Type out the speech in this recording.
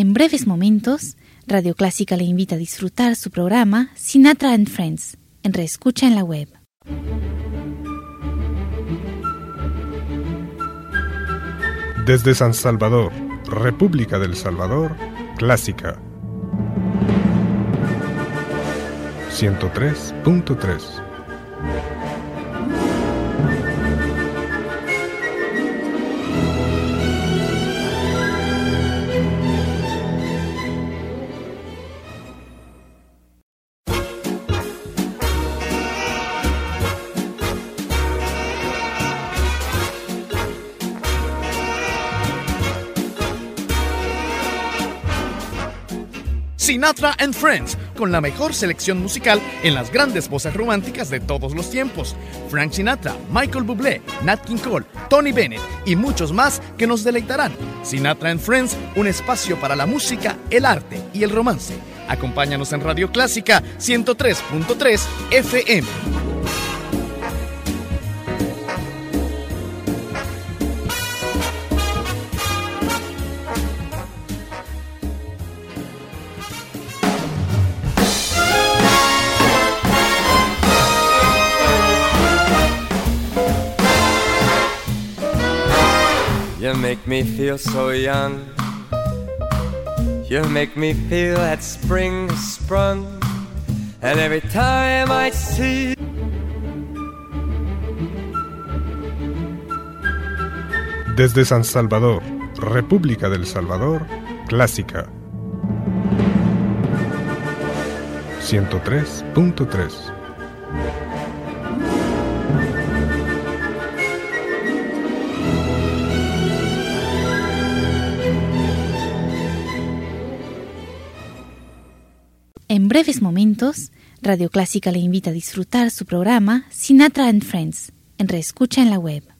En breves momentos, Radio Clásica le invita a disfrutar su programa Sinatra and Friends en Reescucha en la web. Desde San Salvador, República del Salvador, Clásica 103.3 Sinatra and Friends, con la mejor selección musical en las grandes voces románticas de todos los tiempos. Frank Sinatra, Michael Bublé, Nat King Cole, Tony Bennett y muchos más que nos deleitarán. Sinatra and Friends, un espacio para la música, el arte y el romance. Acompáñanos en Radio Clásica 103.3 FM. You make me feel so young. You make me feel that spring has sprung. And every time I see Desde San Salvador, República del Salvador, Clásica 103.3 En breves momentos, Radio Clásica le invita a disfrutar su programa Sinatra and Friends en Reescucha en la web.